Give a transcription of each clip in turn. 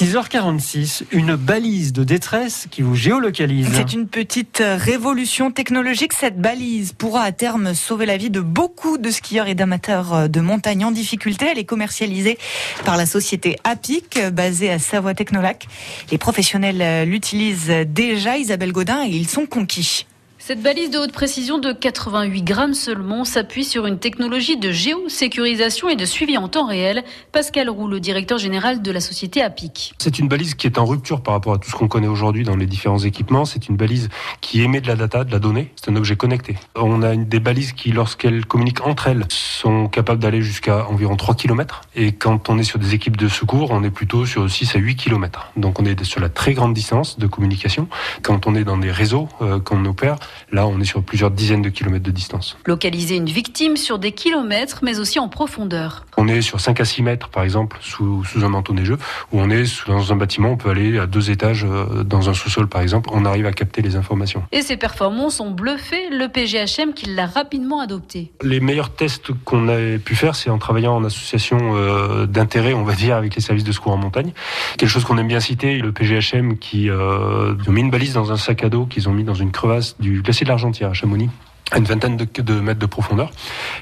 6h46, une balise de détresse qui vous géolocalise. C'est une petite révolution technologique. Cette balise pourra à terme sauver la vie de beaucoup de skieurs et d'amateurs de montagne en difficulté. Elle est commercialisée par la société APIC, basée à Savoie Technolac. Les professionnels l'utilisent déjà, Isabelle Godin, et ils sont conquis. Cette balise de haute précision de 88 grammes seulement s'appuie sur une technologie de géosécurisation et de suivi en temps réel. Pascal Roux, le directeur général de la société APIC. C'est une balise qui est en rupture par rapport à tout ce qu'on connaît aujourd'hui dans les différents équipements. C'est une balise qui émet de la data, de la donnée. C'est un objet connecté. On a des balises qui, lorsqu'elles communiquent entre elles, sont capables d'aller jusqu'à environ 3 km. Et quand on est sur des équipes de secours, on est plutôt sur 6 à 8 km. Donc on est sur la très grande distance de communication. Quand on est dans des réseaux euh, qu'on opère, Là, on est sur plusieurs dizaines de kilomètres de distance. Localiser une victime sur des kilomètres, mais aussi en profondeur. On est sur 5 à 6 mètres, par exemple, sous, un manteau neigeux, où on est dans un bâtiment, on peut aller à deux étages euh, dans un sous-sol, par exemple, on arrive à capter les informations. Et ces performances ont bluffé le PGHM qui l'a rapidement adopté. Les meilleurs tests qu'on a pu faire, c'est en travaillant en association euh, d'intérêt, on va dire, avec les services de secours en montagne. Quelque chose qu'on aime bien citer, le PGHM qui euh, ont mis une balise dans un sac à dos qu'ils ont mis dans une crevasse du glacier de l'Argentière à Chamonix à une vingtaine de, mètres de profondeur.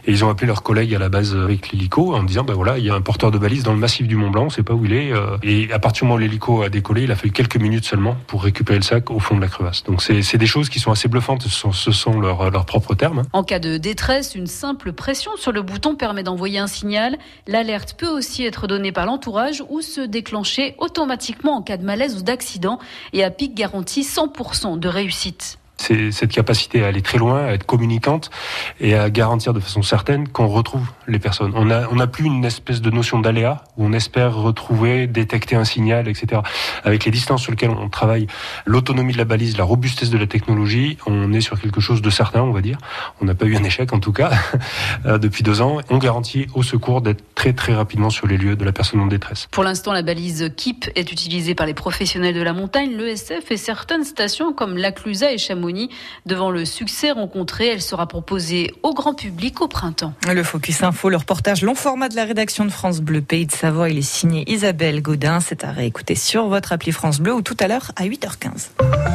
Et ils ont appelé leurs collègues à la base avec l'hélico en disant, ben voilà, il y a un porteur de balise dans le massif du Mont Blanc, on sait pas où il est. Euh. Et à partir du moment où l'hélico a décollé, il a fallu quelques minutes seulement pour récupérer le sac au fond de la crevasse. Donc c'est des choses qui sont assez bluffantes, ce sont, leurs, leurs propres termes. Hein. En cas de détresse, une simple pression sur le bouton permet d'envoyer un signal. L'alerte peut aussi être donnée par l'entourage ou se déclencher automatiquement en cas de malaise ou d'accident. Et à pic garantit 100% de réussite cette capacité à aller très loin, à être communicante et à garantir de façon certaine qu'on retrouve les personnes. On n'a on plus une espèce de notion d'aléa où on espère retrouver, détecter un signal, etc. Avec les distances sur lesquelles on travaille, l'autonomie de la balise, la robustesse de la technologie, on est sur quelque chose de certain, on va dire. On n'a pas eu un échec en tout cas euh, depuis deux ans. On garantit au secours d'être très très rapidement sur les lieux de la personne en détresse. Pour l'instant, la balise KIP est utilisée par les professionnels de la montagne, l'ESF et certaines stations comme Laclusa et Chamonix Devant le succès rencontré, elle sera proposée au grand public au printemps. Le Focus Info, le reportage long format de la rédaction de France Bleu Pays de Savoie, il est signé Isabelle Gaudin. C'est à réécouter sur votre appli France Bleu ou tout à l'heure à 8h15.